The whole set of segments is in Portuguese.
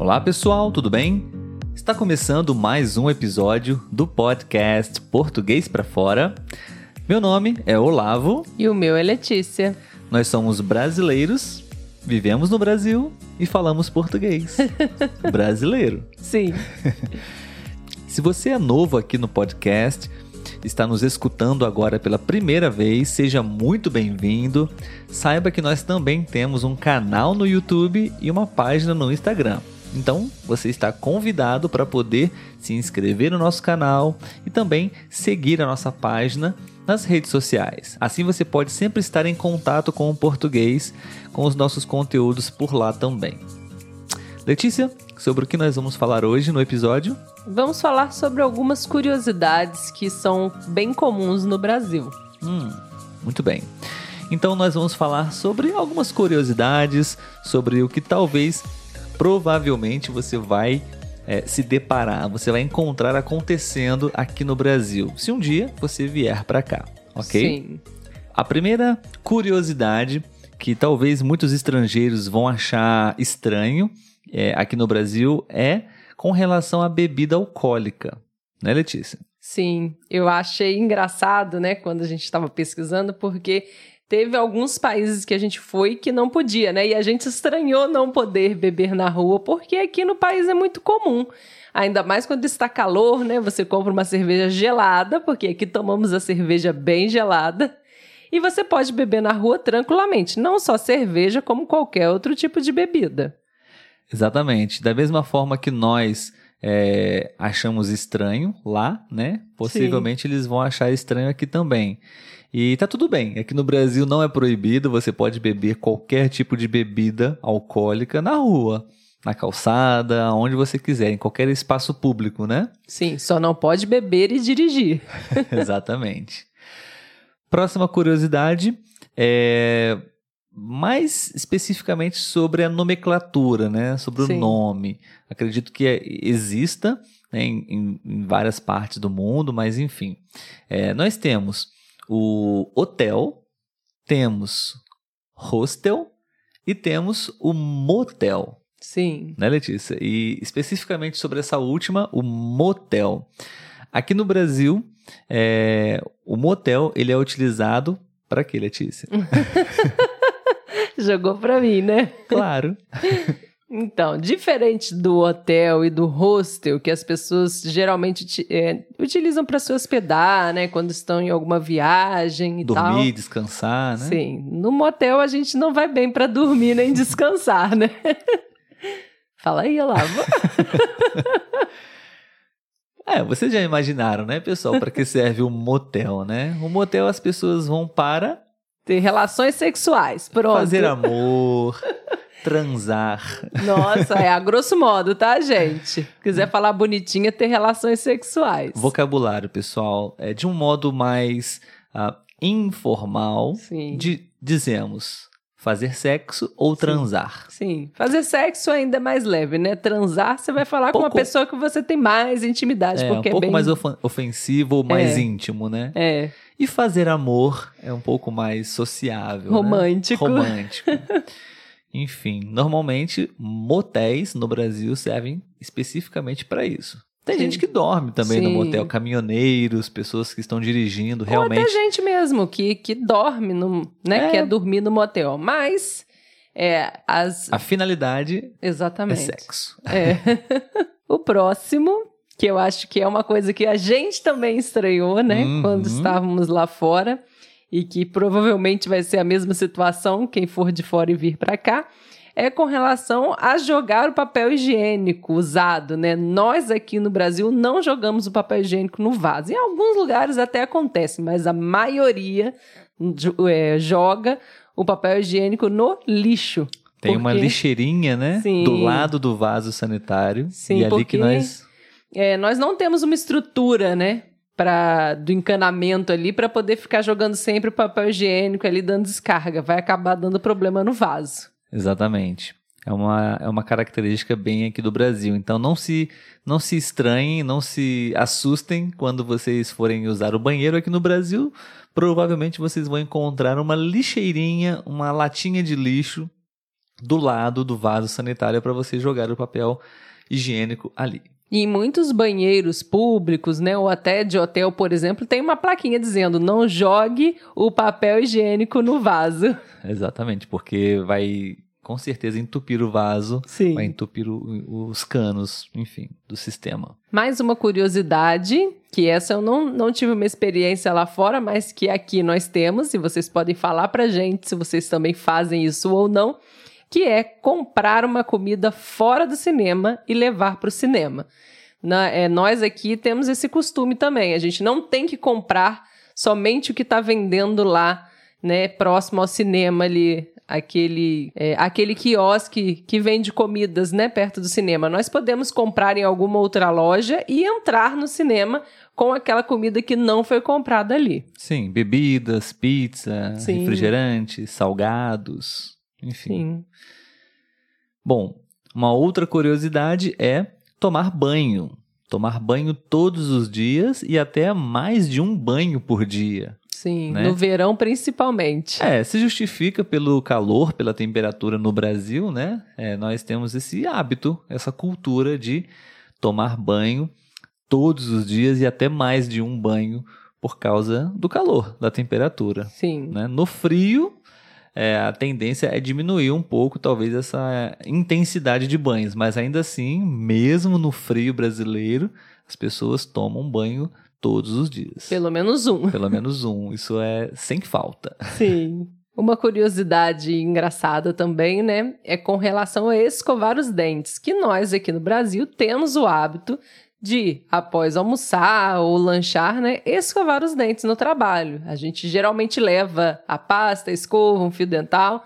Olá pessoal, tudo bem? Está começando mais um episódio do podcast Português para Fora. Meu nome é Olavo. E o meu é Letícia. Nós somos brasileiros, vivemos no Brasil e falamos português. Brasileiro. Sim. Se você é novo aqui no podcast, está nos escutando agora pela primeira vez, seja muito bem-vindo. Saiba que nós também temos um canal no YouTube e uma página no Instagram. Então, você está convidado para poder se inscrever no nosso canal e também seguir a nossa página nas redes sociais. Assim você pode sempre estar em contato com o português, com os nossos conteúdos por lá também. Letícia, sobre o que nós vamos falar hoje no episódio? Vamos falar sobre algumas curiosidades que são bem comuns no Brasil. Hum, muito bem. Então nós vamos falar sobre algumas curiosidades, sobre o que talvez, provavelmente você vai é, se deparar, você vai encontrar acontecendo aqui no Brasil, se um dia você vier para cá, ok? Sim. A primeira curiosidade que talvez muitos estrangeiros vão achar estranho é, aqui no Brasil é com relação à bebida alcoólica, né, Letícia? Sim, eu achei engraçado, né, quando a gente estava pesquisando, porque teve alguns países que a gente foi que não podia, né? E a gente estranhou não poder beber na rua, porque aqui no país é muito comum. Ainda mais quando está calor, né? Você compra uma cerveja gelada, porque aqui tomamos a cerveja bem gelada. E você pode beber na rua tranquilamente, não só cerveja, como qualquer outro tipo de bebida. Exatamente. Da mesma forma que nós é, achamos estranho lá, né? Possivelmente Sim. eles vão achar estranho aqui também. E tá tudo bem. Aqui no Brasil não é proibido, você pode beber qualquer tipo de bebida alcoólica na rua, na calçada, onde você quiser, em qualquer espaço público, né? Sim, só não pode beber e dirigir. Exatamente. Próxima curiosidade é mais especificamente sobre a nomenclatura, né? Sobre Sim. o nome. Acredito que exista né, em, em, várias partes do mundo, mas enfim. É, nós temos o hotel, temos hostel e temos o motel. Sim. Né, Letícia? E especificamente sobre essa última, o motel. Aqui no Brasil, é, o motel ele é utilizado para quê, Letícia? Jogou para mim, né? Claro. Então, diferente do hotel e do hostel, que as pessoas geralmente é, utilizam para se hospedar, né? Quando estão em alguma viagem e dormir, tal. Dormir, descansar, né? Sim. No motel a gente não vai bem para dormir nem descansar, né? Fala aí, Olavo. é, vocês já imaginaram, né, pessoal, para que serve um motel, né? O motel as pessoas vão para ter relações sexuais. Pronto. Fazer amor transar. Nossa, é a grosso modo, tá, gente? Quiser falar bonitinha, é ter relações sexuais. Vocabulário, pessoal, é de um modo mais uh, informal. Sim. De, dizemos fazer sexo ou transar. Sim, fazer sexo ainda é mais leve, né? Transar, você vai falar um pouco, com uma pessoa que você tem mais intimidade, é, porque um pouco é bem... mais ofensivo ou mais é. íntimo, né? É. E fazer amor é um pouco mais sociável, romântico. Né? Romântico. Enfim, normalmente motéis no Brasil servem especificamente para isso. Tem Sim. gente que dorme também Sim. no motel, caminhoneiros, pessoas que estão dirigindo, Ou realmente. Até gente mesmo que, que dorme, no, né? É. Quer dormir no motel. Mas é, as... a finalidade Exatamente. é sexo. É. o próximo, que eu acho que é uma coisa que a gente também estranhou, né? Uhum. Quando estávamos lá fora e que provavelmente vai ser a mesma situação quem for de fora e vir para cá, é com relação a jogar o papel higiênico usado, né? Nós aqui no Brasil não jogamos o papel higiênico no vaso. Em alguns lugares até acontece, mas a maioria é, joga o papel higiênico no lixo. Tem porque... uma lixeirinha, né? Sim. Do lado do vaso sanitário. Sim, e ali que nós. É, nós não temos uma estrutura, né? Do encanamento ali para poder ficar jogando sempre o papel higiênico ali dando descarga. Vai acabar dando problema no vaso. Exatamente. É uma, é uma característica bem aqui do Brasil. Então não se, não se estranhem, não se assustem quando vocês forem usar o banheiro aqui no Brasil. Provavelmente vocês vão encontrar uma lixeirinha, uma latinha de lixo do lado do vaso sanitário para você jogar o papel higiênico ali. E em muitos banheiros públicos, né, ou até de hotel, por exemplo, tem uma plaquinha dizendo: não jogue o papel higiênico no vaso. Exatamente, porque vai com certeza entupir o vaso, Sim. vai entupir o, os canos, enfim, do sistema. Mais uma curiosidade, que essa eu não, não tive uma experiência lá fora, mas que aqui nós temos, e vocês podem falar pra gente se vocês também fazem isso ou não, que é comprar uma comida fora do cinema e levar para o cinema. Na, é, nós aqui temos esse costume também. A gente não tem que comprar somente o que está vendendo lá, né, próximo ao cinema ali, aquele, é, aquele quiosque que vende comidas, né, perto do cinema. Nós podemos comprar em alguma outra loja e entrar no cinema com aquela comida que não foi comprada ali. Sim, bebidas, pizza, Sim. refrigerantes, salgados, enfim. Sim. Bom, uma outra curiosidade é tomar banho. Tomar banho todos os dias e até mais de um banho por dia. Sim, né? no verão principalmente. É, se justifica pelo calor, pela temperatura no Brasil, né? É, nós temos esse hábito, essa cultura de tomar banho todos os dias e até mais de um banho por causa do calor, da temperatura. Sim. Né? No frio, é, a tendência é diminuir um pouco, talvez, essa intensidade de banhos. Mas ainda assim, mesmo no frio brasileiro, as pessoas tomam banho todos os dias. Pelo menos um. Pelo menos um. Isso é sem falta. Sim. Uma curiosidade engraçada também, né, é com relação a escovar os dentes, que nós aqui no Brasil temos o hábito de, após almoçar ou lanchar, né, escovar os dentes no trabalho. A gente geralmente leva a pasta, a escova, um fio dental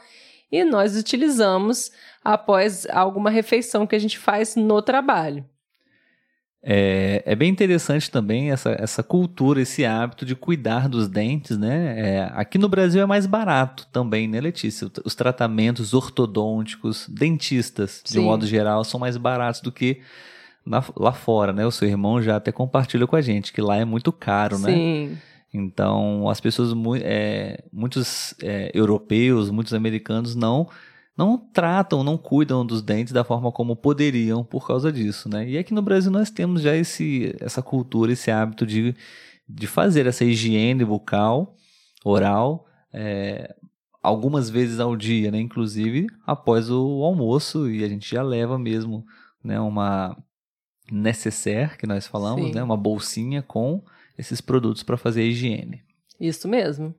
e nós utilizamos após alguma refeição que a gente faz no trabalho. É, é bem interessante também essa, essa cultura, esse hábito de cuidar dos dentes, né? É, aqui no Brasil é mais barato também, né, Letícia? Os tratamentos ortodônticos, dentistas, de um modo geral, são mais baratos do que na, lá fora, né? O seu irmão já até compartilha com a gente que lá é muito caro, né? Sim. Então, as pessoas, é, muitos é, europeus, muitos americanos não não tratam, não cuidam dos dentes da forma como poderiam por causa disso, né? E aqui no Brasil nós temos já esse, essa cultura, esse hábito de, de fazer essa higiene bucal, oral, é, algumas vezes ao dia, né? Inclusive após o almoço e a gente já leva mesmo, né? Uma necessaire que nós falamos, Sim. né? Uma bolsinha com esses produtos para fazer a higiene. Isso mesmo.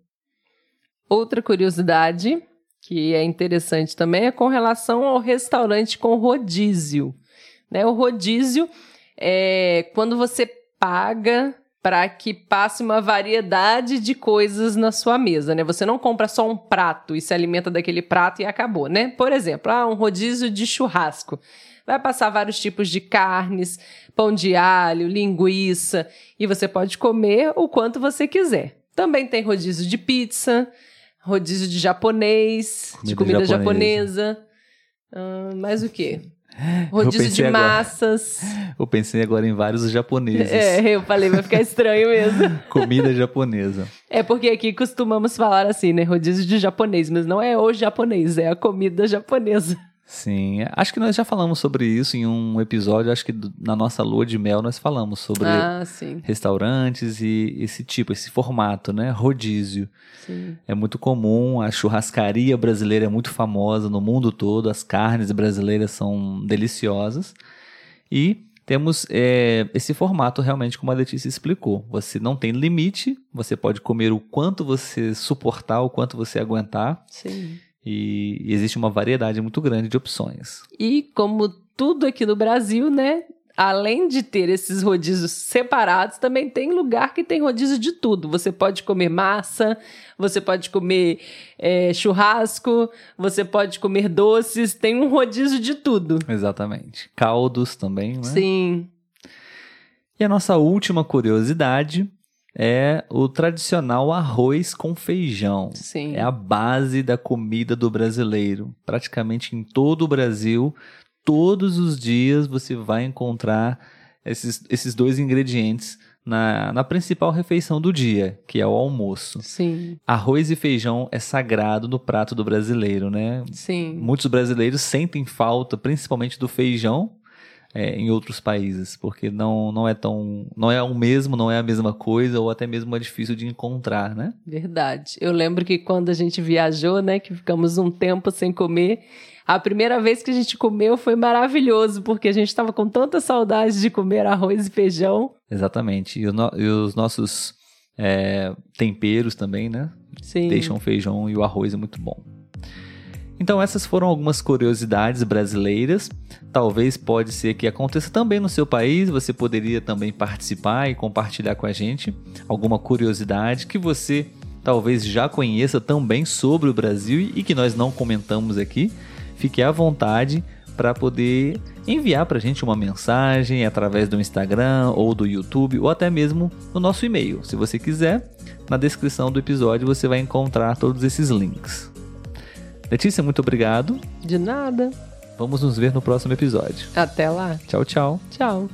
Outra curiosidade que é interessante também é com relação ao restaurante com rodízio. Né? O rodízio é quando você paga para que passe uma variedade de coisas na sua mesa, né? Você não compra só um prato e se alimenta daquele prato e acabou, né? Por exemplo, ah, um rodízio de churrasco. Vai passar vários tipos de carnes, pão de alho, linguiça, e você pode comer o quanto você quiser. Também tem rodízio de pizza, rodízio de japonês, comida de comida japonesa. japonesa. Uh, mais o quê? Rodízio de massas. Agora, eu pensei agora em vários japoneses. É, eu falei, vai ficar estranho mesmo. Comida japonesa. É porque aqui costumamos falar assim, né? Rodízio de japonês, mas não é o japonês, é a comida japonesa. Sim, acho que nós já falamos sobre isso em um episódio, acho que na nossa lua de mel nós falamos sobre ah, restaurantes e esse tipo, esse formato, né? Rodízio. Sim. É muito comum, a churrascaria brasileira é muito famosa no mundo todo, as carnes brasileiras são deliciosas e temos é, esse formato realmente como a Letícia explicou. Você não tem limite, você pode comer o quanto você suportar, o quanto você aguentar. Sim. E, existe uma variedade muito grande de opções. E como tudo aqui no Brasil, né? Além de ter esses rodízios separados, também tem lugar que tem rodízio de tudo. Você pode comer massa, você pode comer é, churrasco, você pode comer doces, tem um rodízio de tudo. Exatamente. Caldos também, né? Sim. E a nossa última curiosidade é o tradicional arroz com feijão. Sim. É a base da comida do brasileiro. Praticamente em todo o Brasil, todos os dias você vai encontrar esses, esses dois ingredientes na, na principal refeição do dia, que é o almoço. Sim. Arroz e feijão é sagrado no prato do brasileiro, né? Sim. Muitos brasileiros sentem falta, principalmente do feijão, é, em outros países, porque não, não é tão. não é o mesmo, não é a mesma coisa, ou até mesmo é difícil de encontrar, né? Verdade. Eu lembro que quando a gente viajou, né, que ficamos um tempo sem comer, a primeira vez que a gente comeu foi maravilhoso, porque a gente estava com tanta saudade de comer arroz e feijão. Exatamente. E, no, e os nossos é, temperos também, né? Sim. Deixam o feijão e o arroz é muito bom. Então essas foram algumas curiosidades brasileiras. Talvez pode ser que aconteça também no seu país. Você poderia também participar e compartilhar com a gente alguma curiosidade que você talvez já conheça também sobre o Brasil e que nós não comentamos aqui. Fique à vontade para poder enviar para a gente uma mensagem através do Instagram ou do YouTube ou até mesmo no nosso e-mail. Se você quiser, na descrição do episódio você vai encontrar todos esses links. Letícia, muito obrigado. De nada. Vamos nos ver no próximo episódio. Até lá. Tchau, tchau. Tchau.